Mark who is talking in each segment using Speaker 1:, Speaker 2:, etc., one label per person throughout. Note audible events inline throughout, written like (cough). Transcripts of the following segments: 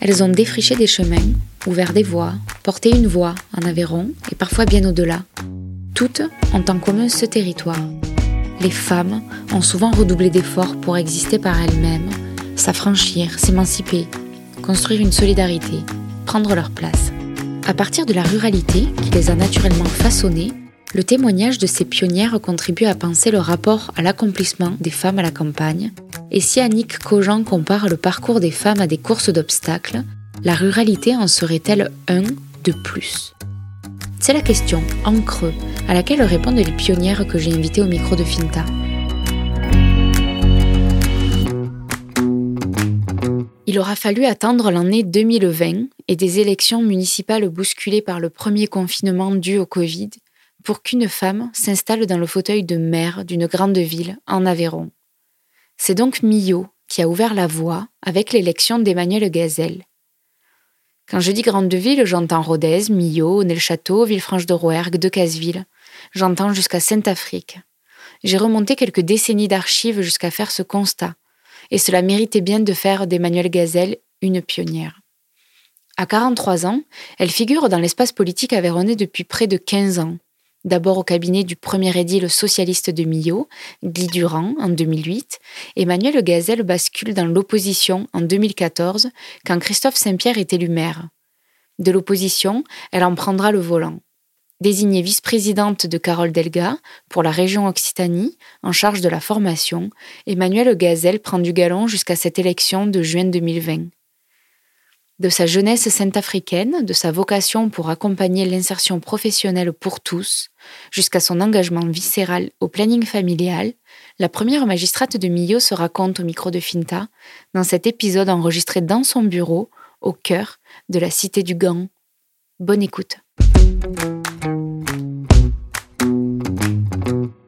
Speaker 1: Elles ont défriché des chemins, ouvert des voies, porté une voix en Aveyron et parfois bien au-delà. Toutes ont en commun ce territoire. Les femmes ont souvent redoublé d'efforts pour exister par elles-mêmes, s'affranchir, s'émanciper, construire une solidarité, prendre leur place. À partir de la ruralité qui les a naturellement façonnées, le témoignage de ces pionnières contribue à penser le rapport à l'accomplissement des femmes à la campagne. Et si Annick Cogent compare le parcours des femmes à des courses d'obstacles, la ruralité en serait-elle un de plus? C'est la question, en creux, à laquelle répondent les pionnières que j'ai invitées au micro de Finta. Il aura fallu attendre l'année 2020 et des élections municipales bousculées par le premier confinement dû au Covid pour qu'une femme s'installe dans le fauteuil de maire d'une grande ville en Aveyron. C'est donc Millot qui a ouvert la voie avec l'élection d'Emmanuel Gazelle. Quand je dis grande ville, j'entends Rodez, Millau, Nel-Château, Villefranche-de-Rouergue, Decazeville. J'entends jusqu'à Sainte-Afrique. J'ai remonté quelques décennies d'archives jusqu'à faire ce constat, et cela méritait bien de faire d'Emmanuel Gazelle une pionnière. À 43 ans, elle figure dans l'espace politique aveyronnais depuis près de 15 ans, d'abord au cabinet du premier édile socialiste de Millau, Guy Durand, en 2008, Emmanuel Gazelle bascule dans l'opposition en 2014, quand Christophe Saint-Pierre est élu maire. De l'opposition, elle en prendra le volant. Désignée vice-présidente de Carole Delga pour la région Occitanie, en charge de la formation, Emmanuel Gazelle prend du galon jusqu'à cette élection de juin 2020 de sa jeunesse sainte-africaine, de sa vocation pour accompagner l'insertion professionnelle pour tous, jusqu'à son engagement viscéral au planning familial, la première magistrate de Millau se raconte au micro de Finta dans cet épisode enregistré dans son bureau, au cœur de la cité du Gand. Bonne écoute.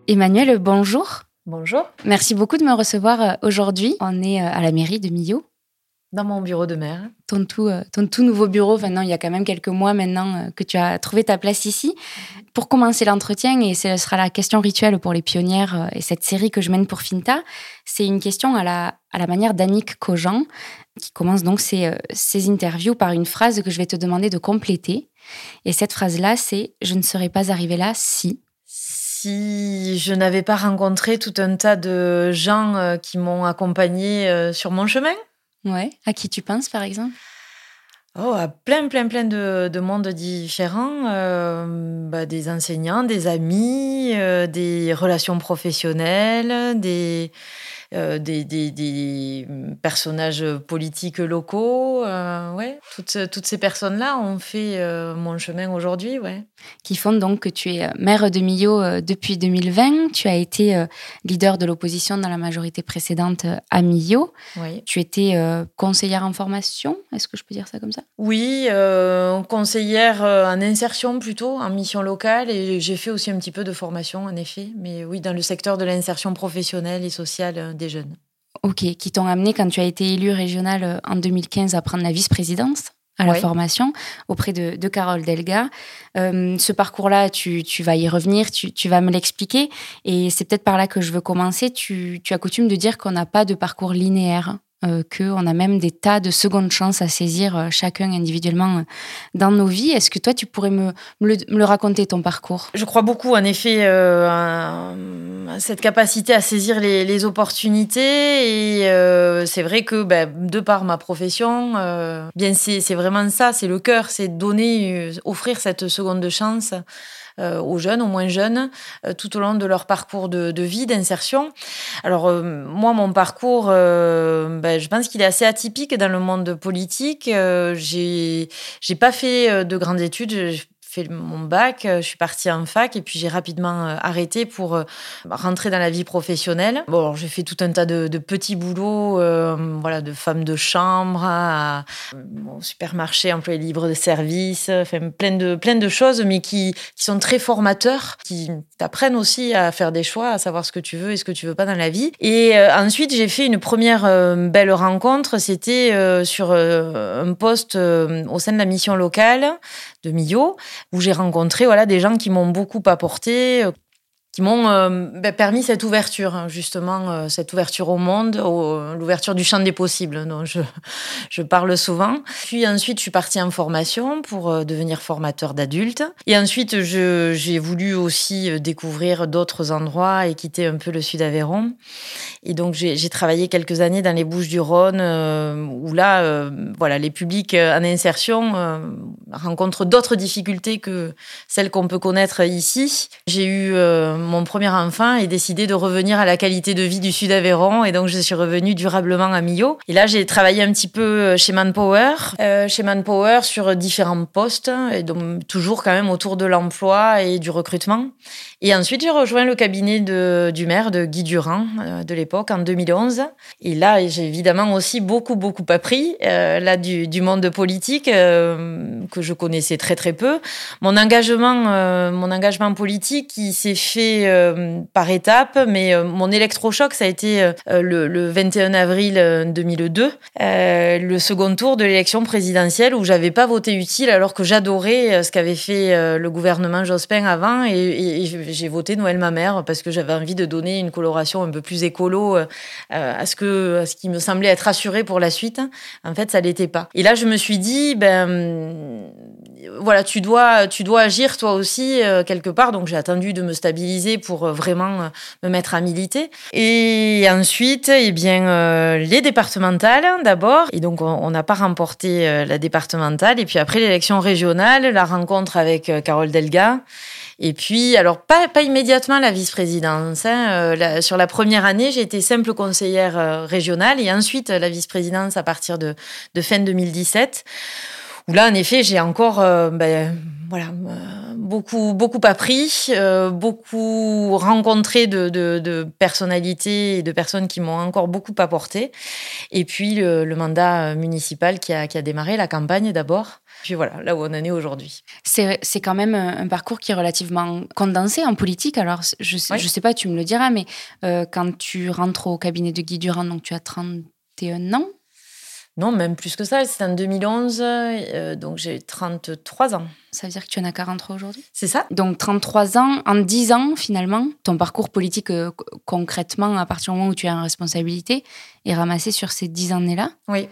Speaker 1: Emmanuel, bonjour.
Speaker 2: Bonjour.
Speaker 1: Merci beaucoup de me recevoir euh, aujourd'hui. On est euh, à la mairie de Millau
Speaker 2: dans mon bureau de maire.
Speaker 1: Ton tout, euh, ton tout nouveau bureau, maintenant, il y a quand même quelques mois maintenant euh, que tu as trouvé ta place ici. Pour commencer l'entretien, et ce sera la question rituelle pour les pionnières euh, et cette série que je mène pour Finta, c'est une question à la, à la manière d'Annick Cogent, qui commence donc ses, ses interviews par une phrase que je vais te demander de compléter. Et cette phrase-là, c'est Je ne serais pas arrivée là si
Speaker 2: si je n'avais pas rencontré tout un tas de gens qui m'ont accompagné sur mon chemin.
Speaker 1: Ouais. À qui tu penses, par exemple?
Speaker 2: Oh, à plein, plein, plein de, de mondes différents. Euh, bah, des enseignants, des amis, euh, des relations professionnelles, des, euh, des, des, personnages politiques locaux. Euh, ouais, toutes, toutes ces personnes-là ont fait euh, mon chemin aujourd'hui. Ouais.
Speaker 1: Qui font donc que tu es maire de Millau depuis 2020. Tu as été leader de l'opposition dans la majorité précédente à Millau.
Speaker 2: Oui.
Speaker 1: Tu étais conseillère en formation, est-ce que je peux dire ça comme ça?
Speaker 2: Oui, conseillère en insertion plutôt, en mission locale. Et j'ai fait aussi un petit peu de formation, en effet. Mais oui, dans le secteur de l'insertion professionnelle et sociale jeunes.
Speaker 1: Ok, qui t'ont amené quand tu as été élu régional euh, en 2015 à prendre la vice-présidence à la formation auprès de, de Carole Delga. Euh, ce parcours-là, tu, tu, vas y revenir, tu, tu vas me l'expliquer. Et c'est peut-être par là que je veux commencer. Tu, tu as coutume de dire qu'on n'a pas de parcours linéaire euh, qu'on a même des tas de secondes chances à saisir euh, chacun individuellement euh, dans nos vies. Est-ce que toi, tu pourrais me, le, raconter, ton parcours?
Speaker 2: Je crois beaucoup, en effet, à cette capacité à saisir les, opportunités. Et c'est vrai que, ben, de par ma profession, bien c'est vraiment ça, c'est le cœur, c'est donner, offrir cette seconde chance euh, aux jeunes, aux moins jeunes, euh, tout au long de leur parcours de, vie, d'insertion. Alors euh, moi, mon parcours, ben, je pense qu'il est assez atypique dans le monde politique. j'ai j'ai pas fait de grandes études fait mon bac, euh, je suis partie en fac et puis j'ai rapidement euh, arrêté pour euh, rentrer dans la vie professionnelle. Bon, j'ai fait tout un tas de, petits boulots, voilà, de femme de chambre à, supermarché, employé libre de service, enfin plein de plein de choses, mais qui sont très formateurs, qui t'apprennent aussi à faire des choix, à savoir ce que tu veux et ce que tu veux pas dans la vie. Et ensuite, j'ai fait une première belle rencontre. C'était sur un poste au sein de la mission locale de Millau, où j'ai rencontré voilà, des gens qui m'ont beaucoup apporté. Qui m'ont euh, ben, permis cette ouverture, hein, justement, euh, cette ouverture au monde, l'ouverture du champ des possibles, (laughs) dont je, je parle souvent. Puis ensuite, je suis partie en formation pour euh, devenir formateur d'adultes. Et ensuite, j'ai voulu aussi découvrir d'autres endroits et quitter un peu le sud Aveyron. Et donc, j'ai travaillé quelques années dans les Bouches-du-Rhône, où là, voilà, les publics en insertion rencontrent d'autres difficultés que celles qu'on peut connaître ici. J'ai eu mon premier enfant et décidé de revenir à la qualité de vie du Sud Aveyron. Et donc, je suis revenue durablement à Millau. Et là, j'ai travaillé un petit peu euh, chez Manpower, euh, chez Manpower sur différents postes, et donc toujours quand même autour de l'emploi et du recrutement. Et ensuite, j'ai rejoint le cabinet du maire de Guy Durand euh, de l'époque, en 2011. Et là, j'ai évidemment aussi beaucoup, beaucoup appris, là, du, du, monde politique, que je connaissais très, très peu. Mon engagement, mon engagement politique, il s'est fait euh, par étapes, mais euh, mon électrochoc, ça a été euh, le, 21 avril 2002, le second tour de l'élection présidentielle où j'avais pas voté utile alors que j'adorais ce qu'avait fait le gouvernement Jospin avant et, j'ai voté Noël ma mère parce que j'avais envie de donner une coloration un peu plus écolo à ce que à ce qui me semblait être assuré pour la suite. En fait, ça l'était pas. Et là, je me suis dit, ben voilà, tu dois, tu dois agir toi aussi quelque part. Donc j'ai attendu de me stabiliser pour euh, vraiment euh, me mettre à militer. Et ensuite, eh bien, euh, les départementales d'abord. Et donc, on n'a pas remporté la départementale. Et puis après, l'élection régionale, la rencontre avec Carole Delga. Et puis, alors, pas, pas immédiatement la vice-présidence. Hein. sur la première année, j'ai été simple conseillère régionale et ensuite la vice-présidence à partir de fin 2017 où là, en effet, j'ai encore ben, voilà, beaucoup, beaucoup appris, euh, beaucoup rencontré de, de, personnalités et de personnes qui m'ont encore beaucoup apporté. Et puis le, mandat municipal qui a, qui a, démarré, la campagne d'abord. Puis voilà, là où on en est aujourd'hui.
Speaker 1: C'est quand même un parcours qui est relativement condensé en politique. Alors, je ne sais, sais, pas, tu me le diras, mais euh, quand tu rentres au cabinet de Guy Durand, donc tu as 31 ans
Speaker 2: non, même plus que ça. C'est en 2011, euh, donc j'ai 33 ans.
Speaker 1: Ça veut dire que tu en as 43 aujourd'hui?
Speaker 2: C'est ça.
Speaker 1: Donc 33 ans, en 10 ans finalement, ton parcours politique euh, concrètement, à partir du moment où tu as une responsabilité, est ramassé sur ces 10 années-là?
Speaker 2: Oui.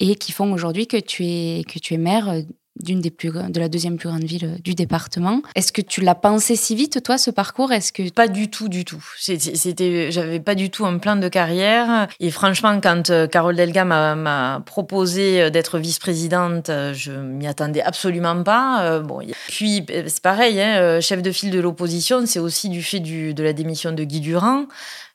Speaker 1: Et qui font aujourd'hui que tu es que tu es maire euh, d'une des plus de la deuxième plus grande ville du département. Est-ce que tu l'as pensé si vite toi ce parcours? Est-ce que
Speaker 2: pas du tout du tout. C'était j'avais pas du tout un plan de carrière et franchement quand euh, Carole Delga m'a proposé euh, d'être vice-présidente, euh, je m'y attendais absolument pas. Bon, puis c'est pareil, hein, chef de file de l'opposition, c'est aussi du fait du, de la démission de Guy Durand.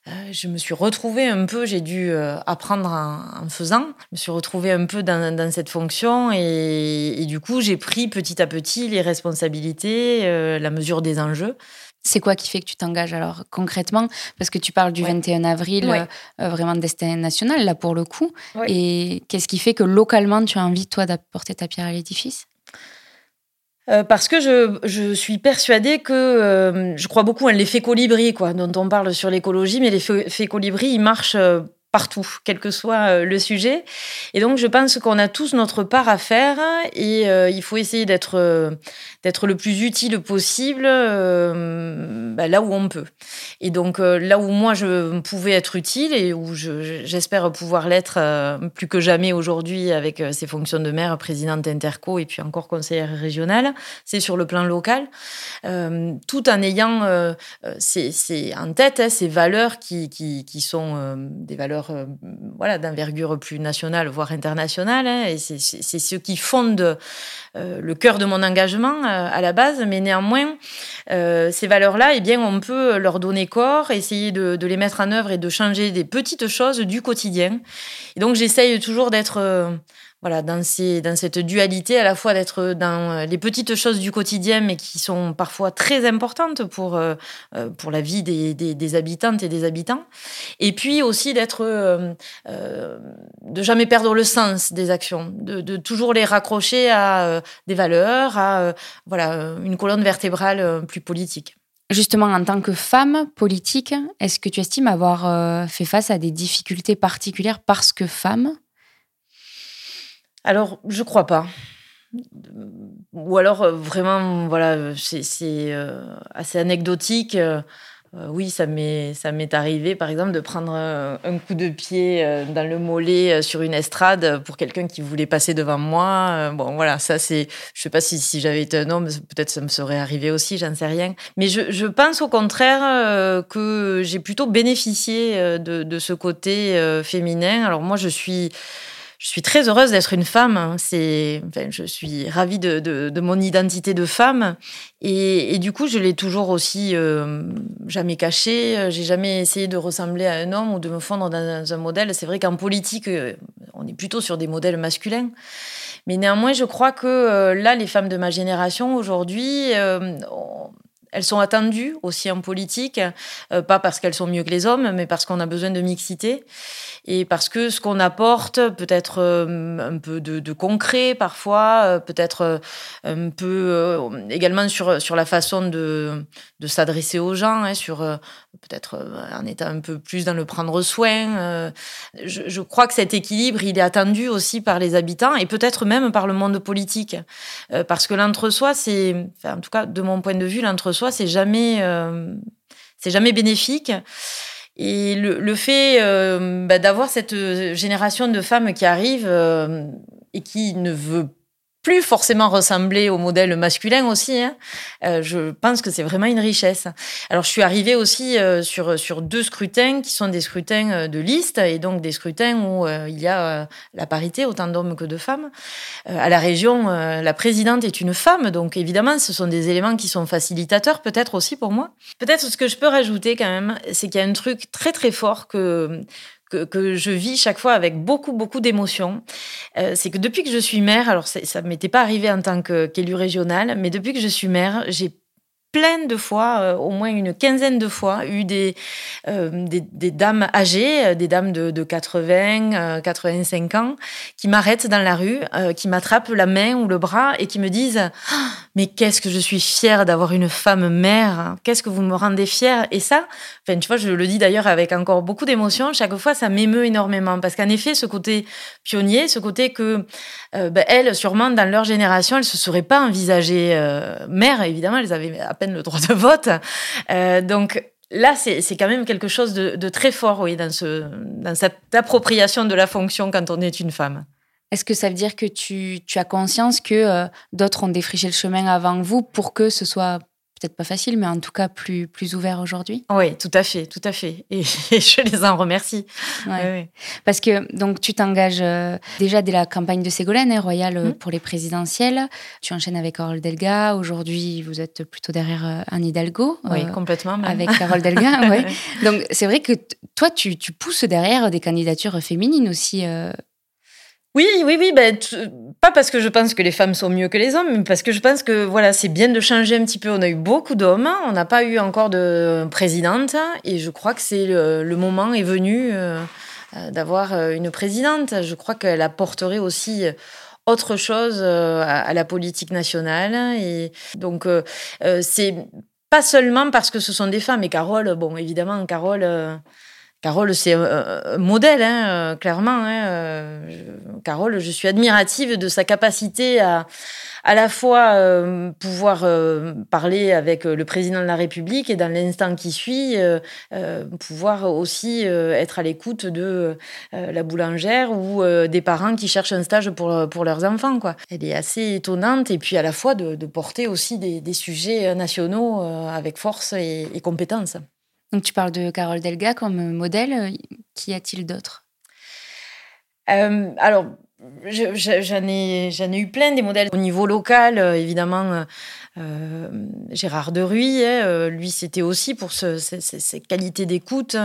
Speaker 2: Euh, je me suis retrouvée un peu, j'ai dû euh, apprendre en, faisant. Je me suis retrouvée un peu dans, cette fonction et, du coup, j'ai pris petit à petit les responsabilités, euh, la mesure des enjeux.
Speaker 1: C'est quoi qui fait que tu t'engages alors concrètement? Parce que tu parles du 21 avril, vraiment de destin national, là pour le coup. Et qu'est-ce qui fait que localement, tu as envie, toi, d'apporter ta pierre à l'édifice?
Speaker 2: Euh, parce que je, je, suis persuadée que euh, je crois beaucoup à l'effet colibri, quoi, dont on parle sur l'écologie, mais l'effet colibri, il marche euh, partout, quel que soit euh, le sujet. Et donc, je pense qu'on a tous notre part à faire et euh, il faut essayer d'être euh, d'être le plus utile possible bah, là où on peut. Et donc, là où moi, je pouvais être utile et où j'espère pouvoir l'être plus que jamais aujourd'hui avec ces fonctions de maire, présidente interco et puis encore conseillère régionale, c'est sur le plan local, tout en ayant ces, en tête hein, ces valeurs qui, qui sont des valeurs euh, voilà, d'envergure plus nationale, voire internationale. Hein, et c'est ce qui fonde euh, le cœur de mon engagement euh, à la base. Mais néanmoins, ces valeurs-là, eh bien, on peut leur donner corps, essayer de, de, les mettre en œuvre et de changer des petites choses du quotidien. Et donc, j'essaye toujours d'être voilà, dans, dans cette dualité, à la fois d'être dans euh, les petites choses du quotidien, mais qui sont parfois très importantes pour, euh, euh, pour la vie des, des, habitantes et des habitants, et puis aussi d'être, de jamais perdre le sens des actions, de, de toujours les raccrocher à des valeurs, à voilà, une colonne vertébrale plus politique.
Speaker 1: Justement, en tant que femme politique, est-ce que tu estimes avoir fait face à des difficultés particulières parce que femme?
Speaker 2: Alors, je crois pas. Ou alors, euh, vraiment, voilà, c'est euh, assez anecdotique. Euh, oui, ça m'est, arrivé, par exemple, de prendre un, coup de pied dans le mollet sur une estrade pour quelqu'un qui voulait passer devant moi. Bon, voilà, ça, c'est. Je sais pas si, si j'avais été un homme, peut-être ça me serait arrivé aussi, j'en sais rien. Mais je, pense au contraire que j'ai plutôt bénéficié de ce côté féminin. Alors, moi, je suis je suis très heureuse d'être une femme. Hein. C'est, enfin, je suis ravie de, de, mon identité de femme. Et, du coup, je l'ai toujours aussi euh, jamais caché. J'ai jamais essayé de ressembler à un homme ou de me fondre dans un modèle. C'est vrai qu'en politique, euh, on est plutôt sur des modèles masculins. Mais néanmoins, je crois que euh, là, les femmes de ma génération aujourd'hui, elles sont attendues aussi en politique, pas parce qu'elles sont mieux que les hommes, mais parce qu'on a besoin de mixité et parce que ce qu'on apporte peut être euh, un peu de, concret parfois, euh, peut-être euh, un peu également sur, sur la façon de, de s'adresser aux gens, hein, sur peut-être en étant un peu plus dans le prendre soin. Je, je, crois que cet équilibre, il est attendu aussi par les habitants et peut-être même par le monde politique. Parce que l'entre-soi, c'est, en tout cas de mon point de vue, l'entre-soi, c'est jamais, c'est jamais bénéfique. Et le, fait euh, bah, d'avoir cette euh, génération de femmes qui arrive euh, et qui ne veut plus forcément ressembler au modèle masculin aussi. Hein. Euh, je pense que c'est vraiment une richesse. Alors, je suis arrivée aussi euh, sur, sur deux scrutins qui sont des scrutins euh, de liste et donc des scrutins où il y a la parité, autant d'hommes que de femmes. à la région, la présidente est une femme, donc évidemment, ce sont des éléments qui sont facilitateurs, peut-être aussi pour moi. Peut-être ce que je peux rajouter quand même, c'est qu'il y a un truc très très fort que que, je vis chaque fois avec beaucoup, beaucoup d'émotions. Euh, c'est que depuis que je suis mère, alors ça ne m'était pas arrivé en tant qu'élue régionale, mais depuis que je suis mère, j'ai plein de fois, euh, au moins une quinzaine de fois, eu des, euh, des, dames âgées, euh, des dames de, de 80, 85 ans, qui m'arrêtent dans la rue, qui m'attrapent la main ou le bras et qui me disent ah, Mais qu'est-ce que je suis fière d'avoir une femme mère Qu'est-ce que vous me rendez fière Et ça, enfin, tu vois, je le dis d'ailleurs avec encore beaucoup d'émotion, chaque fois, ça m'émeut énormément. Parce qu'en effet, ce côté pionnier, ce côté que, ben, elles, sûrement, dans leur génération, elles ne se seraient pas envisagées mères, évidemment, elles avaient le droit de vote. Euh, donc là, c'est quand même quelque chose de, très fort, oui, dans, ce, dans cette appropriation de la fonction quand on est une femme.
Speaker 1: Est-ce que ça veut dire que tu, tu as conscience que euh, d'autres ont défriché le chemin avant vous pour que ce soit peut-être pas facile, mais en tout cas plus, plus ouvert aujourd'hui.
Speaker 2: Oui, tout à fait, tout à fait. Et, (laughs) je les en remercie.
Speaker 1: Parce que donc tu t'engages euh, déjà dès la campagne de Ségolène, hein, royale euh, mmh. pour les présidentielles. Tu enchaînes avec Carole Delga. Aujourd'hui, vous êtes plutôt derrière euh, Anne Hidalgo.
Speaker 2: Oui, complètement.
Speaker 1: Avec Carole Delga, (laughs) oui. Donc c'est vrai que toi, tu, tu, pousses derrière des candidatures féminines aussi
Speaker 2: oui, oui, oui. Ben, pas parce que je pense que les femmes sont mieux que les hommes, mais parce que je pense que voilà, c'est bien de changer un petit peu. On a eu beaucoup d'hommes, on n'a pas eu encore de présidente, et je crois que c'est le, moment est venu euh, euh, d'avoir euh, une présidente. Je crois qu'elle apporterait aussi autre chose à, la politique nationale, et donc c'est pas seulement parce que ce sont des femmes. Et Carole, bon, évidemment, Carole Carole, c'est un, modèle, hein, euh, clairement. Hein, euh, Carole, je suis admirative de sa capacité à à la fois euh, pouvoir parler avec le président de la République et dans l'instant qui suit, pouvoir aussi être à l'écoute de la boulangère ou des parents qui cherchent un stage pour, pour leurs enfants. Elle est assez étonnante et puis à la fois de, porter aussi des, sujets nationaux avec force et compétence.
Speaker 1: Donc tu parles de Carole Delga comme modèle. Qui a-t-il d'autres
Speaker 2: euh, Alors, j'en ai, ai, eu plein des modèles au niveau local, euh, évidemment. Euh, Gérard de Ruy, hein, lui, c'était aussi pour ce, ses, qualités d'écoute,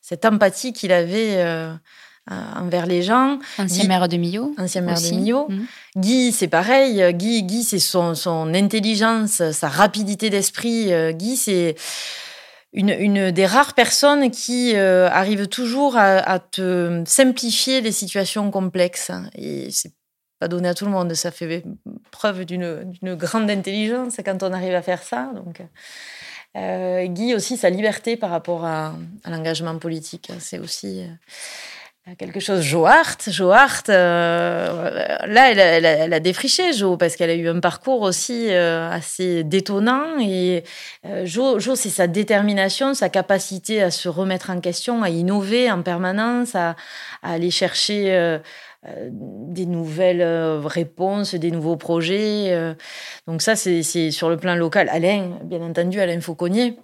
Speaker 2: cette empathie qu'il avait envers les gens.
Speaker 1: Ancien maire de Millau.
Speaker 2: Ancien maire de Millau. Mmh. Guy, c'est pareil. Guy, Guy c'est son, son, intelligence, sa rapidité d'esprit. Guy, c'est une, des rares personnes qui euh, arrivent toujours à, te simplifier les situations complexes. Et c'est pas donné à tout le monde. Ça fait preuve d'une grande intelligence quand on arrive à faire ça. Donc, euh, Guy aussi sa liberté par rapport à, l'engagement politique. C'est aussi quelque chose. Jo Hart, Jo Hart là, elle, a défriché Jo parce qu'elle a eu un parcours aussi assez détonnant. Et Jo, jo c'est sa détermination, sa capacité à se remettre en question, à innover en permanence, à aller chercher euh, des nouvelles euh, réponses, des nouveaux projets. Euh. Donc ça, c'est sur le plan local. Alain, bien entendu, Alain Fauconnier.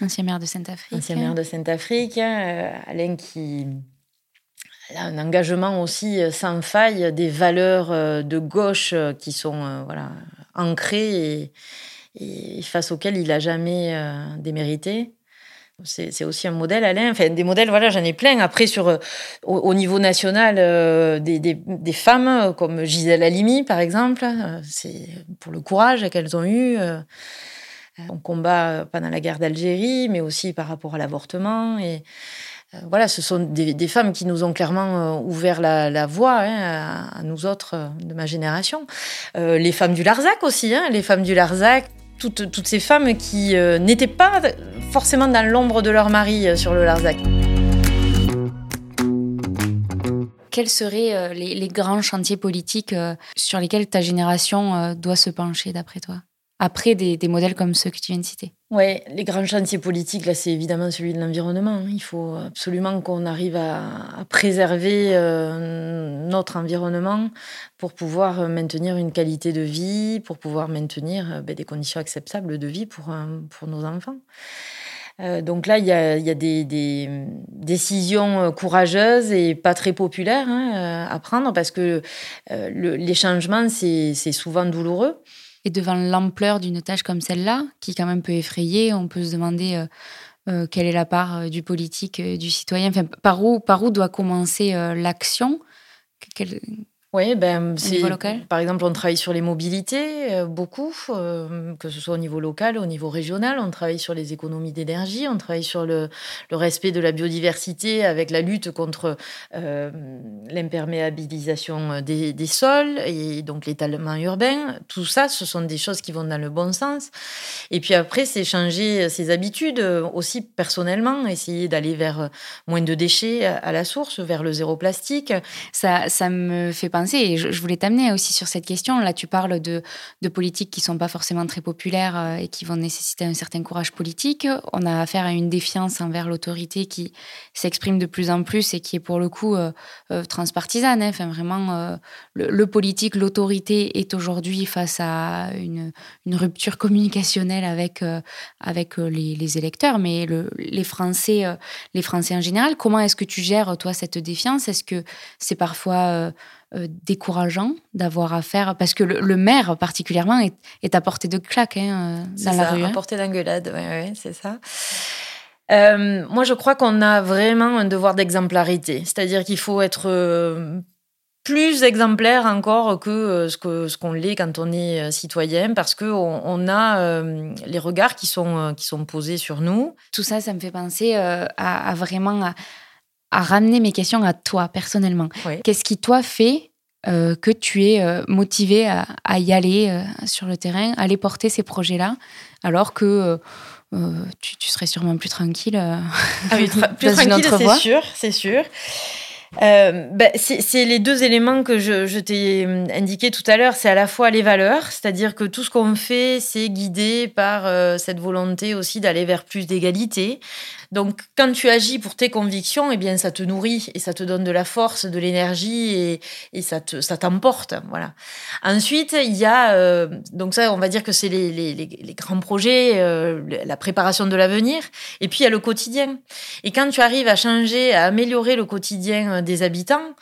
Speaker 1: Ancien maire de Sainte-Afrique.
Speaker 2: Ancien maire de Sainte-Afrique. Hein, Alain qui un engagement aussi sans faille, des valeurs de gauche qui sont voilà, ancrées et, face auxquelles il n'a jamais démérité. C'est aussi un modèle, Alain. Enfin, des modèles, voilà, j'en ai plein. Après, sur, euh, au, niveau national, euh, des, des, femmes comme Gisèle Halimi, par exemple, euh, c'est pour le courage qu'elles ont eu. on combat pendant la guerre d'Algérie, mais aussi par rapport à l'avortement. Voilà, ce sont des, femmes qui nous ont clairement ouvert la, voie hein, à, nous autres de ma génération. les femmes du Larzac aussi, hein, les femmes du Larzac toutes, toutes ces femmes qui euh, n'étaient pas forcément dans l'ombre de leur mari euh, sur le Larzac.
Speaker 1: Quels seraient euh, les, grands chantiers politiques sur lesquels ta génération doit se pencher d'après toi? Après des, modèles comme ceux que tu viens de citer
Speaker 2: Oui, les grands chantiers politiques, là, c'est évidemment celui de l'environnement. Il faut absolument qu'on arrive à, préserver euh, notre environnement pour pouvoir euh, maintenir une qualité de vie, pour pouvoir maintenir euh, ben, des conditions acceptables de vie pour, pour nos enfants. donc là, il y a, des, décisions courageuses et pas très populaires hein, à prendre parce que les changements, c'est souvent douloureux.
Speaker 1: Et devant l'ampleur d'une tâche comme celle-là, qui quand même peut effrayer, on peut se demander euh, euh, quelle est la part euh, du politique, du citoyen, enfin, par, où, par où doit commencer l'action?
Speaker 2: Oui, ben, par exemple, on travaille sur les mobilités, euh, beaucoup, euh, que ce soit au niveau local, au niveau régional. On travaille sur les économies d'énergie, on travaille sur le, le, respect de la biodiversité avec la lutte contre euh, l'imperméabilisation des, des, sols et donc l'étalement urbain. Tout ça, ce sont des choses qui vont dans le bon sens. Et puis après, c'est changer ses habitudes aussi personnellement, essayer d'aller vers moins de déchets à la source, vers le zéro plastique.
Speaker 1: Ça, ça me fait je, voulais t'amener aussi sur cette question. Là, tu parles de, politiques qui sont pas forcément très populaires euh, et qui vont nécessiter un certain courage politique. On a affaire à une défiance envers l'autorité qui s'exprime de plus en plus et qui est pour le coup euh, euh, transpartisane. Hein. Enfin, vraiment, le, politique, l'autorité est aujourd'hui face à une, rupture communicationnelle avec, avec les, électeurs, mais le, les, Français, les Français en général. Comment est-ce que tu gères, toi, cette défiance? Est-ce que c'est parfois décourageant d'avoir à faire, parce que le, maire particulièrement est, est, à portée de claque hein, euh, dans la rue.
Speaker 2: À hein. portée d'engueulade, oui, ouais, c'est ça. Euh, moi, je crois qu'on a vraiment un devoir d'exemplarité, c'est-à-dire qu'il faut être plus exemplaire encore que ce que ce qu'on l'est quand on est citoyen parce que on, a les regards qui sont qui sont posés sur nous.
Speaker 1: Tout ça, ça me fait penser à, vraiment à ramener mes questions à toi personnellement. Qu'est-ce qui, toi, fait euh, que tu es euh, motivé à, y aller euh, sur le terrain, aller porter ces projets-là, alors que tu, serais sûrement plus tranquille ah
Speaker 2: oui, (laughs) plus tranquille, c'est sûr, c'est sûr. Ben, c'est les deux éléments que je, je t'ai indiqué tout à l'heure. C'est à la fois les valeurs, c'est-à-dire que tout ce qu'on fait, c'est guidé par cette volonté aussi d'aller vers plus d'égalité, donc, quand tu agis pour tes convictions, eh bien, ça te nourrit et ça te donne de la force, de l'énergie et, ça te, ça t'emporte. Voilà. Ensuite, il y a, euh, donc ça, on va dire que c'est les, les, les, grands projets, euh, la préparation de l'avenir. Et puis, il y a le quotidien. Et quand tu arrives à changer, à améliorer le quotidien euh, des habitants,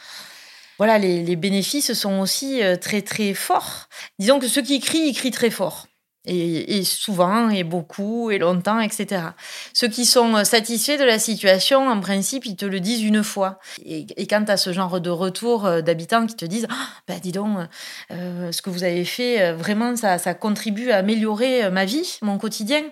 Speaker 2: voilà, les, les bénéfices sont aussi très, très forts. Disons que ceux qui crient, ils crient très fort. Et, souvent, et beaucoup, et longtemps, etc. Ceux qui sont satisfaits de la situation, en principe, ils te le disent une fois. Et, quand tu as ce genre de retour euh, d'habitants qui te disent bah, dis donc, euh, ce que vous avez fait, euh, vraiment, ça, contribue à améliorer ma vie, mon quotidien.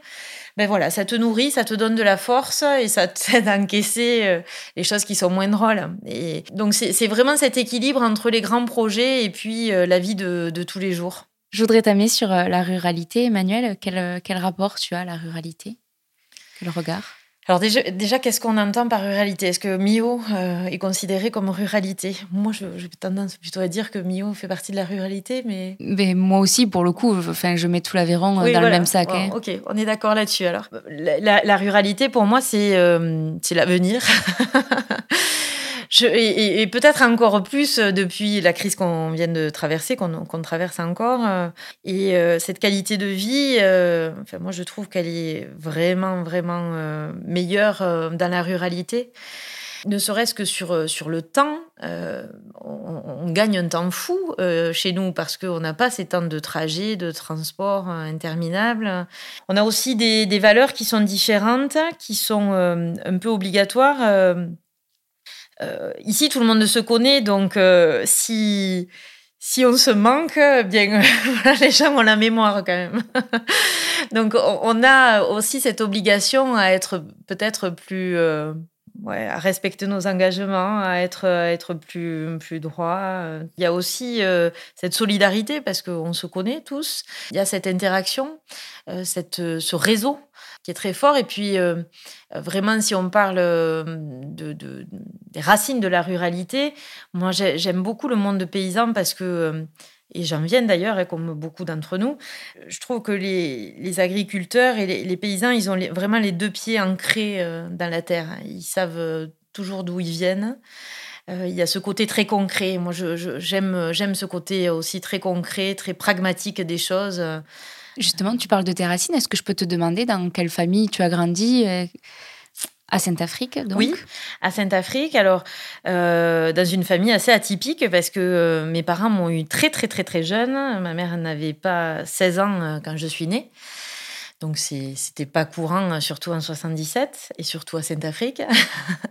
Speaker 2: Ben voilà, ça te nourrit, ça te donne de la force et ça t'aide à encaisser les choses qui sont moins drôles. Et donc, c'est vraiment cet équilibre entre les grands projets et puis la vie de tous les jours.
Speaker 1: Je voudrais t'amener sur euh, la ruralité, Emmanuel. Quel, euh, quel, rapport tu as à la ruralité? Quel regard?
Speaker 2: Alors déjà, déjà qu'est-ce qu'on entend par ruralité? Est-ce que Mio euh, est considéré comme ruralité? Moi, j'ai tendance plutôt à dire que Mio fait partie de la ruralité, mais...
Speaker 1: mais moi aussi, pour le coup, enfin, je mets tout l'Aveyron dans le même sac. Hein.
Speaker 2: Ok, on est d'accord là-dessus. Alors, la, ruralité, pour moi, c'est euh, c'est (laughs) et, peut-être encore plus euh, depuis la crise qu'on vient de traverser, qu'on traverse encore. Euh, et euh, cette qualité de vie, enfin, moi, je trouve qu'elle est vraiment, vraiment meilleure dans la ruralité. Ne serait-ce que sur, sur le temps, on, gagne un temps fou chez nous parce qu'on n'a pas ces temps de trajet, de transport interminables. On a aussi des, valeurs qui sont différentes, qui sont un peu obligatoires. Euh, ici, tout le monde se connaît, donc euh, si si on se manque, bien, (laughs) les gens ont la mémoire quand même. (laughs) Donc, on a aussi cette obligation à être peut-être plus, euh, à respecter nos engagements, à être, être plus, plus droit. Il y a aussi cette solidarité parce qu'on se connaît tous. Il y a cette interaction, cette, ce réseau qui est très fort. Et puis, euh, vraiment, si on parle euh, de, des racines de la ruralité, moi, j'aime beaucoup le monde de paysans parce que, euh, et j'en viens d'ailleurs, hein, comme beaucoup d'entre nous, je trouve que les, les agriculteurs et les, paysans, ils ont vraiment les deux pieds ancrés dans la terre. Ils savent toujours d'où ils viennent. il y a ce côté très concret. Moi, j'aime j'aime ce côté aussi très concret, très pragmatique des choses.
Speaker 1: Justement, tu parles de tes racines. Est-ce que je peux te demander dans quelle famille tu as grandi euh, à Sainte-Afrique, donc?
Speaker 2: Oui, à Sainte-Afrique. Alors, euh, dans une famille assez atypique parce que euh, mes parents m'ont eu très, très, très, très jeune. Ma mère n'avait pas 16 ans quand je suis née. Donc, c'était pas courant, surtout en 77 et surtout à Sainte-Afrique.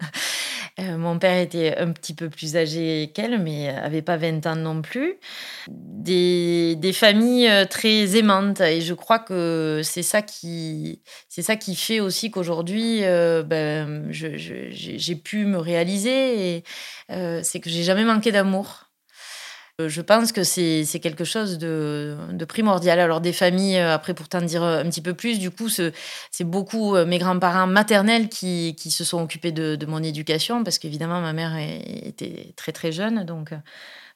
Speaker 2: (laughs) Euh, mon père était un petit peu plus âgé qu'elle, mais avait pas 20 ans non plus. Des, familles euh, très aimantes. Et je crois que c'est ça qui, c'est ça qui fait aussi qu'aujourd'hui, euh, ben, j'ai pu me réaliser. C'est que j'ai jamais manqué d'amour. Euh, je pense que c'est quelque chose de, primordial. Alors des familles, euh, après pour t'en dire un petit peu plus, du coup, c'est beaucoup euh, mes grands-parents maternels qui, se sont occupés de, mon éducation, parce qu'évidemment, ma mère était très très jeune, donc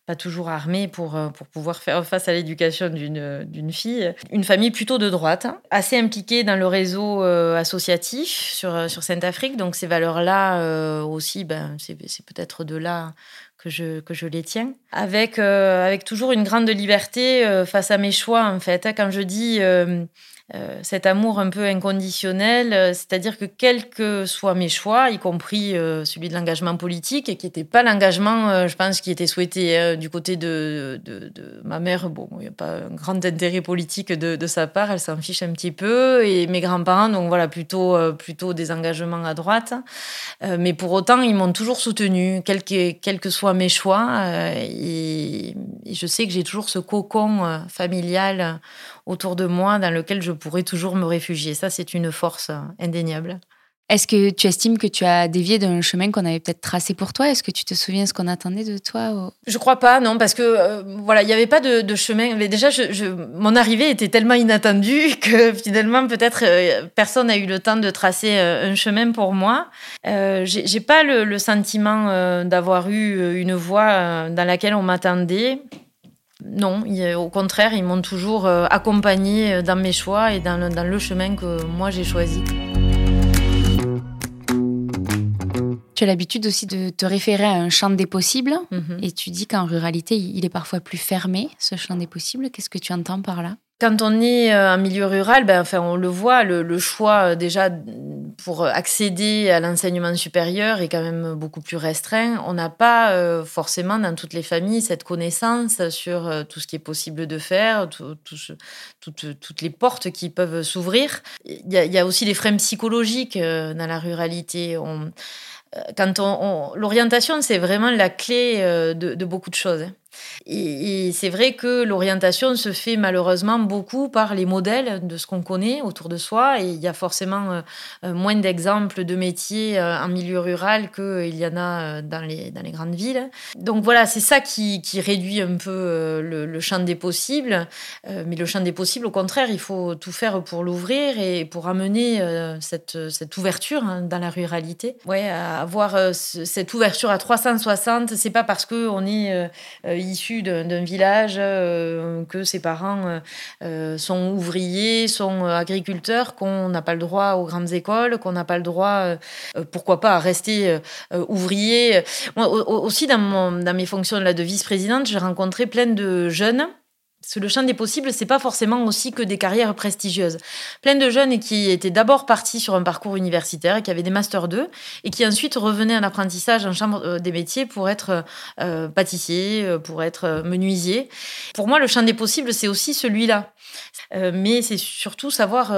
Speaker 2: pas toujours armée pour, pour pouvoir faire face à l'éducation d'une fille. Une famille plutôt de droite, hein, assez impliquée dans le réseau associatif sur, sur Sainte-Afrique. Donc ces valeurs-là aussi, ben, c'est peut-être de là que je, que je les tiens, avec, euh, avec toujours une grande liberté euh, face à mes choix, en fait. Quand je dis euh, cet amour un peu inconditionnel, euh, c'est-à-dire que quels que soient mes choix, y compris euh, celui de l'engagement politique, et qui n'était pas l'engagement, je pense, qui était souhaité du côté de, de, ma mère, bon, il n'y a pas un grand intérêt politique de, de sa part, elle s'en fiche un petit peu, et mes grands-parents, donc voilà, plutôt, plutôt des engagements à droite, mais pour autant, ils m'ont toujours soutenu, quels que, quel que soient mes choix, et, et, je sais que j'ai toujours ce cocon familial autour de moi dans lequel je pourrais toujours me réfugier. Ça, c'est une force indéniable.
Speaker 1: Est-ce que tu estimes que tu as dévié d'un chemin qu'on avait peut-être tracé pour toi? Est-ce que tu te souviens ce qu'on attendait de toi
Speaker 2: Je crois pas, non, parce que euh, voilà, il n'y avait pas de, chemin. Mais déjà, je, mon arrivée était tellement inattendue (laughs) que finalement, peut-être euh, personne n'a eu le temps de tracer euh, un chemin pour moi. J'ai pas le, le sentiment d'avoir eu une voie dans laquelle on m'attendait. Non, au contraire, ils m'ont toujours euh, accompagné euh, dans mes choix et dans le, chemin que moi j'ai choisi.
Speaker 1: Tu as l'habitude aussi de te référer à un champ des possibles mhm. et tu dis qu'en ruralité, il est parfois plus fermé, ce champ des possibles. Qu'est-ce que tu entends par là?
Speaker 2: Quand on est euh, en milieu rural, ben, enfin, on le voit, le, choix euh, déjà pour accéder à l'enseignement supérieur est quand même beaucoup plus restreint. On n'a pas euh, forcément dans toutes les familles cette connaissance sur tout ce qui est possible de faire, toutes les portes qui peuvent s'ouvrir. Il y, a aussi des freins psychologiques dans la ruralité. quand on, l'orientation, c'est vraiment la clé de, de beaucoup de choses. Et, c'est vrai que l'orientation se fait malheureusement beaucoup par les modèles de ce qu'on connaît autour de soi. Et il y a forcément euh, euh, moins d'exemples de métiers euh, en milieu rural qu'il y en a dans les, grandes villes. Donc voilà, c'est ça qui, réduit un peu le, champ des possibles. Mais le champ des possibles, au contraire, il faut tout faire pour l'ouvrir et pour amener cette, cette ouverture hein, dans la ruralité. Ouais, avoir cette ouverture à 360, c'est pas parce qu'on est issu d'un village, euh, que ses parents euh, sont ouvriers, sont agriculteurs, qu'on n'a pas le droit aux grandes écoles, qu'on n'a pas le droit, euh, pourquoi pas, à rester ouvrier. Moi, aussi, dans mes fonctions là, de vice-présidente, j'ai rencontré plein de jeunes le champ des possibles, c'est pas forcément aussi que des carrières prestigieuses. Plein de jeunes qui étaient d'abord partis sur un parcours universitaire, qui avaient des masters 2, et qui ensuite revenaient en apprentissage en chambre euh, des métiers pour être euh, pâtissier, euh, pour être menuisier. Pour moi, le champ des possibles, c'est aussi celui-là. mais c'est surtout savoir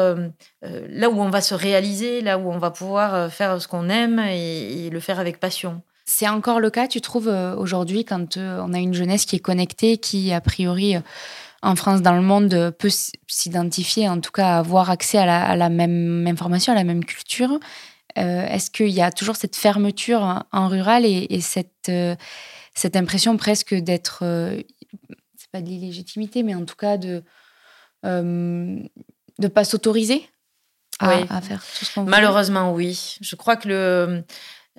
Speaker 2: là où on va se réaliser, là où on va pouvoir faire ce qu'on aime et le faire avec passion.
Speaker 1: C'est encore le cas, tu trouves, euh, aujourd'hui, quand euh, on a une jeunesse qui est connectée, qui, a priori, euh, en France, dans le monde, peut s'identifier, en tout cas, avoir accès à la, même information, à la même culture. Est-ce qu'il y a toujours cette fermeture en, rural et, cette, cette impression presque d'être, c'est pas de l'illégitimité, mais en tout cas de ne pas s'autoriser à, faire tout ce qu'on veut?
Speaker 2: Malheureusement, oui. Je crois que le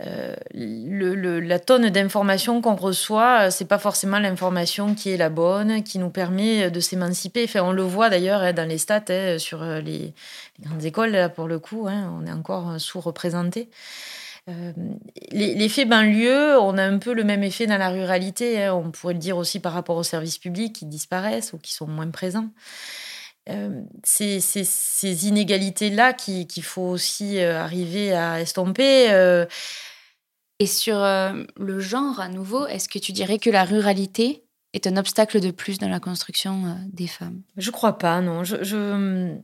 Speaker 2: euh, la tonne d'informations qu'on reçoit, euh, c'est pas forcément l'information qui est la bonne, qui nous permet de s'émanciper. Enfin, on le voit d'ailleurs hein, dans les stats hein, sur euh, les, grandes écoles, là, pour le coup, hein, on est encore sous-représenté. L'effet banlieue, on a un peu le même effet dans la ruralité. on pourrait le dire aussi par rapport aux services publics qui disparaissent ou qui sont moins présents. C'est ces, inégalités-là qu'il faut aussi arriver à estomper.
Speaker 1: Et sur euh, le genre, à nouveau, est-ce que tu dirais que la ruralité est un obstacle de plus dans la construction euh, des femmes?
Speaker 2: Je crois pas, non. je,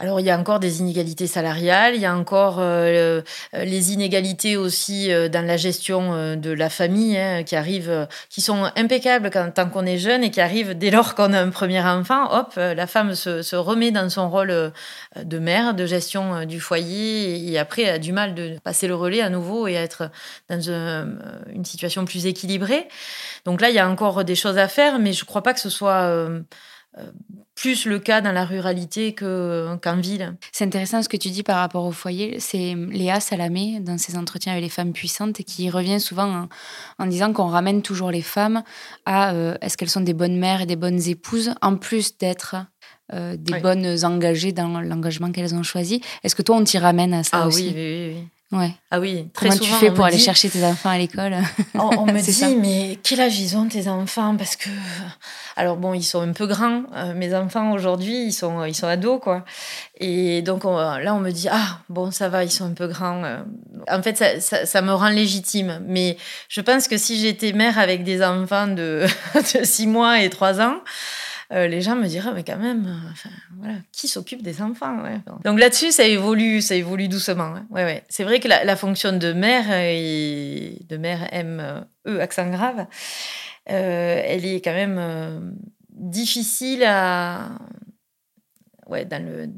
Speaker 2: alors il y a encore des inégalités salariales, il y a encore euh, euh, les inégalités aussi euh, dans la gestion de la famille hein, qui arrivent, qui sont impeccables quand, tant qu'on est jeune et qui arrivent dès lors qu'on a un premier enfant. Hop, la femme se, remet dans son rôle de mère, de gestion du foyer et, après a du mal de passer le relais à nouveau et être dans une situation plus équilibrée. Donc là il y a encore des choses à faire, mais je ne crois pas que ce soit plus le cas dans la ruralité qu'en ville.
Speaker 1: C'est intéressant ce que tu dis par rapport au foyer. C'est Léa Salamé, dans ses entretiens avec les femmes puissantes, qui revient souvent en, disant qu'on ramène toujours les femmes à euh, est-ce qu'elles sont des bonnes mères et des bonnes épouses, en plus d'être euh, des bonnes engagées dans l'engagement qu'elles ont choisi. Est-ce que toi, on t'y ramène à ça
Speaker 2: ah,
Speaker 1: aussi?
Speaker 2: oui, oui, oui.
Speaker 1: Ouais.
Speaker 2: Ah oui,
Speaker 1: très Comment tu fais pour aller chercher tes enfants à l'école?
Speaker 2: On, (laughs) me dit, mais quel âge ils ont tes enfants? Parce que, alors bon, ils sont un peu grands. Euh, mes enfants aujourd'hui, ils sont, ils sont ados, quoi. Et donc là, on me dit, ah bon, ça va, ils sont un peu grands. Euh. En fait, ça, ça, ça me rend légitime. Mais je pense que si j'étais mère avec des enfants de, (laughs) de 6 mois et 3 ans, les gens me diraient, mais quand même, euh, voilà, qui s'occupe des enfants Donc là-dessus, ça évolue, ça évolue doucement. Ouais, ouais. C'est vrai que la, fonction de mère, et de mère M, E, accent grave, euh, elle est quand même difficile à. Ouais, dans le.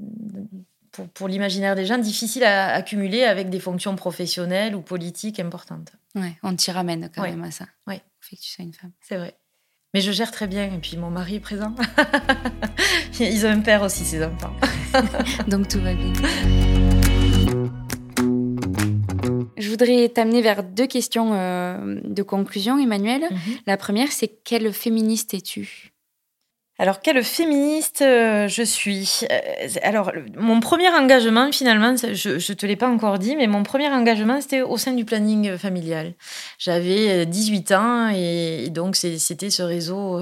Speaker 2: Pour, pour l'imaginaire des gens, difficile à accumuler avec des fonctions professionnelles ou politiques importantes.
Speaker 1: Ouais, on t'y ramène quand même à ça.
Speaker 2: Oui.
Speaker 1: Fait que tu sois une femme.
Speaker 2: C'est vrai. Mais je gère très bien. Et puis mon mari est présent. (laughs) Ils ont un père aussi, ses enfants. (laughs)
Speaker 1: Donc tout va bien. Je voudrais t'amener vers deux questions euh, de conclusion, Emmanuel. Mhm. La première, c'est quelle féministe es-tu?
Speaker 2: Alors, quelle féministe euh, je suis? Euh, Alors, mon premier engagement, finalement, je ne te l'ai pas encore dit, mais mon premier engagement, c'était au sein du planning familial. J'avais 18 euh, ans et, donc c'était ce réseau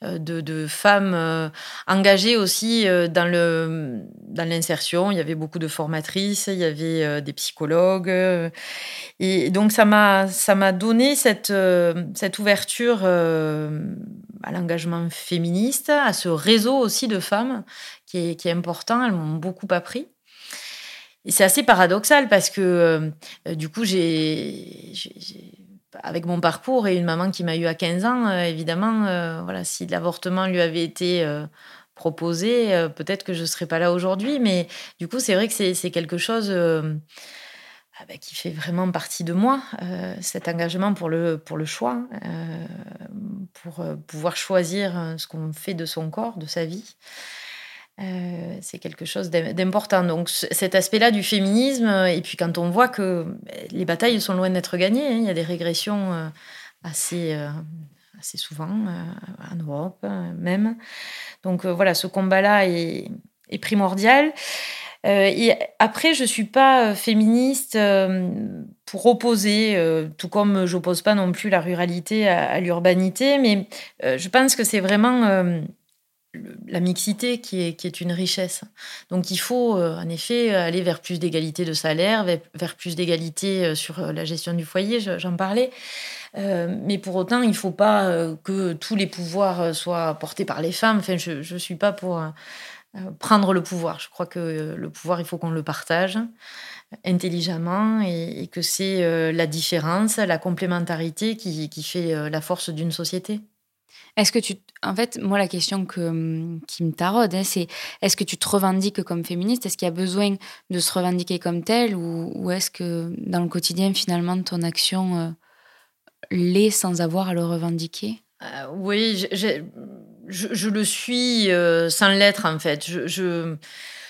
Speaker 2: de, femmes engagées aussi dans dans l'insertion. Il y avait beaucoup de formatrices, il y avait des psychologues. Et donc, ça m'a donné cette, cette ouverture à l'engagement féministe, à ce réseau aussi de femmes qui est, important. Elles m'ont beaucoup appris. Et c'est assez paradoxal parce que euh, du coup, j'ai avec mon parcours et une maman qui m'a eu à 15 ans, évidemment, voilà, si l'avortement lui avait été proposé, peut-être que je ne serais pas là aujourd'hui. Mais du coup, c'est vrai que c'est quelque chose ah bah, qui fait vraiment partie de moi, euh, cet engagement pour le, pour le choix, euh, pour euh, pouvoir choisir ce qu'on fait de son corps, de sa vie. c'est quelque chose d'important. Donc cet aspect-là du féminisme, et puis quand on voit que les batailles sont loin d'être gagnées, hein, il y a des régressions assez, assez souvent en Europe même. Donc voilà, ce combat-là est primordial. Euh, et après, je suis pas euh, féministe euh, pour opposer, tout comme j'oppose pas non plus la ruralité à, l'urbanité, mais je pense que c'est vraiment la mixité qui est, une richesse. Donc il faut en effet aller vers plus d'égalité de salaire, vers, plus d'égalité sur la gestion du foyer, j'en parlais. Mais pour autant, il ne faut pas que tous les pouvoirs soient portés par les femmes. Enfin, je ne suis pas pour euh, prendre le pouvoir. Je crois que euh, le pouvoir, il faut qu'on le partage intelligemment et, que c'est euh, la différence, la complémentarité qui, fait la force d'une société.
Speaker 1: Est-ce que tu. En fait, moi, la question que, qui me taraude, hein, c'est est-ce que tu te revendiques comme féministe? Est-ce qu'il y a besoin de se revendiquer comme telle? Ou, est-ce que dans le quotidien, finalement, ton action l'est sans avoir à le revendiquer?
Speaker 2: Oui, j'ai je, le suis euh, sans l'être, en fait. Je,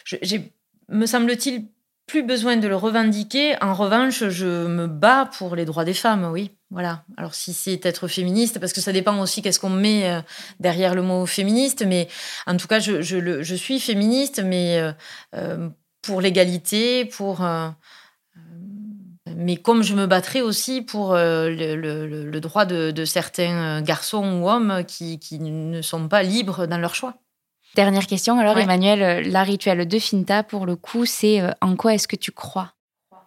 Speaker 2: j'ai, me semble-t-il, plus besoin de le revendiquer. En revanche, je me bats pour les droits des femmes, oui. Voilà. Alors, si c'est être féministe, parce que ça dépend aussi qu'est-ce qu'on met euh, derrière le mot féministe, mais en tout cas, je, je suis féministe, mais euh, pour l'égalité, pour mais comme je me battrai aussi pour euh, le, droit de, certains garçons ou hommes qui, ne sont pas libres dans leur choix.
Speaker 1: Dernière question, alors Emmanuel, la rituelle de Finta, pour le coup, c'est euh, en quoi est-ce que tu crois?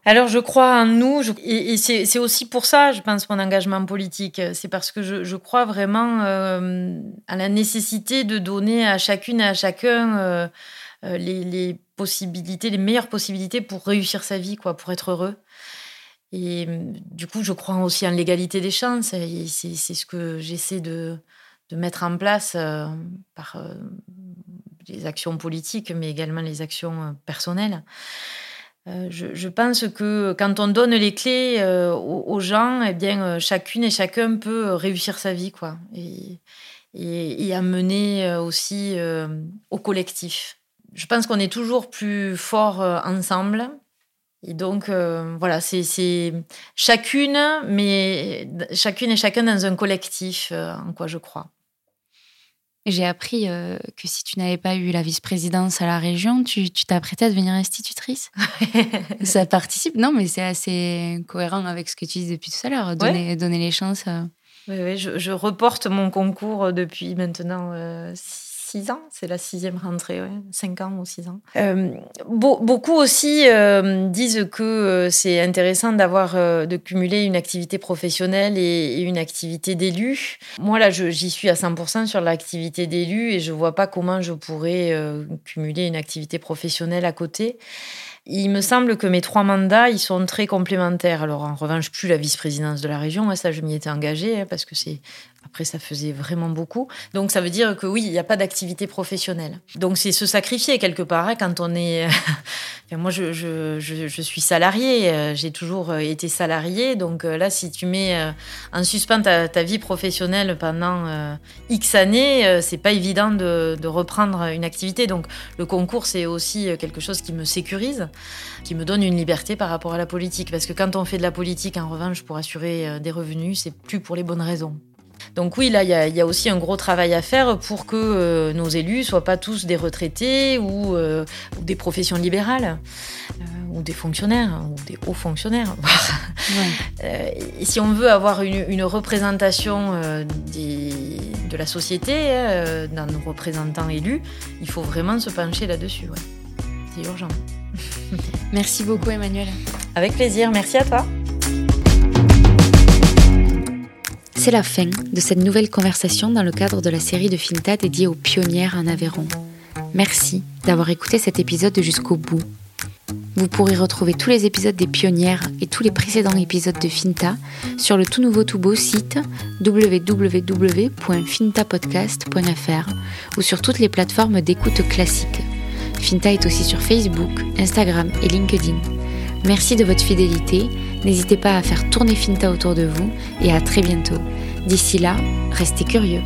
Speaker 2: Alors je crois en nous, et, c'est aussi pour ça, je pense, mon engagement politique. C'est parce que je, crois vraiment euh, à la nécessité de donner à chacune et à chacun les, les, possibilités, les meilleures possibilités pour réussir sa vie, quoi, pour être heureux. Et mmh, du coup, je crois aussi en l'égalité des chances. C'est, ce que j'essaie de, mettre en place euh, par euh, les actions politiques, mais également les actions euh, personnelles. Je, je, pense que quand on donne les clés aux, gens, eh bien, chacune et chacun peut réussir sa vie, quoi, et, et, et amener aussi au collectif. Je pense qu'on est toujours plus fort ensemble et donc, euh, voilà, c'est chacune, mais chacune et chacun dans un collectif, euh, en quoi je crois.
Speaker 1: J'ai appris euh, que si tu n'avais pas eu la vice-présidence à la région, tu t'apprêtais à devenir institutrice. (laughs) Ça participe, non, mais c'est assez cohérent avec ce que tu dis depuis tout à l'heure, donner, donner les chances.
Speaker 2: Oui, oui je, je, reporte mon concours depuis maintenant six ans, c'est la sixième rentrée, ouais, cinq ans ou six ans. Euh, beaucoup aussi euh, disent que euh, c'est intéressant d'avoir, de cumuler une activité professionnelle et, une activité d'élu. Moi, là, j'y suis à 100% sur l'activité d'élu et je vois pas comment je pourrais cumuler une activité professionnelle à côté. Il me semble que mes trois mandats, ils sont très complémentaires. Alors, en revanche, plus la vice-présidence de la région, ça, je m'y étais engagée, hein, parce que c'est après, ça faisait vraiment beaucoup. Donc, ça veut dire que oui, il n'y a pas d'activité professionnelle. Donc, c'est se sacrifier quelque part hein, quand on est. (laughs) moi, je, suis salarié. Euh, j'ai toujours euh, été salarié. Donc, euh, là, si tu mets en suspens ta, ta vie professionnelle pendant X années, c'est pas évident de, de, reprendre une activité. Donc, le concours, c'est aussi quelque chose qui me sécurise, qui me donne une liberté par rapport à la politique. Parce que quand on fait de la politique, en revanche, pour assurer des revenus, c'est plus pour les bonnes raisons. Donc oui, là, il y, a aussi un gros travail à faire pour que euh, nos élus soient pas tous des retraités ou, euh, des professions libérales, euh, ou des fonctionnaires, ou des hauts fonctionnaires. (laughs) si on veut avoir une, représentation de la société dans nos représentants élus, il faut vraiment se pencher là-dessus. C'est urgent.
Speaker 1: Merci beaucoup Emmanuel.
Speaker 2: Avec plaisir, merci à toi.
Speaker 1: C'est la fin de cette nouvelle conversation dans le cadre de la série de Finta dédiée aux pionnières en Aveyron. Merci d'avoir écouté cet épisode jusqu'au bout. Vous pourrez retrouver tous les épisodes des Pionnières et tous les précédents épisodes de Finta sur le tout nouveau tout beau site www.fintapodcast.fr ou sur toutes les plateformes d'écoute classiques. Finta est aussi sur Facebook, Instagram et LinkedIn. Merci de votre fidélité. N'hésitez pas à faire tourner Finta autour de vous et à très bientôt. D'ici là, restez curieux.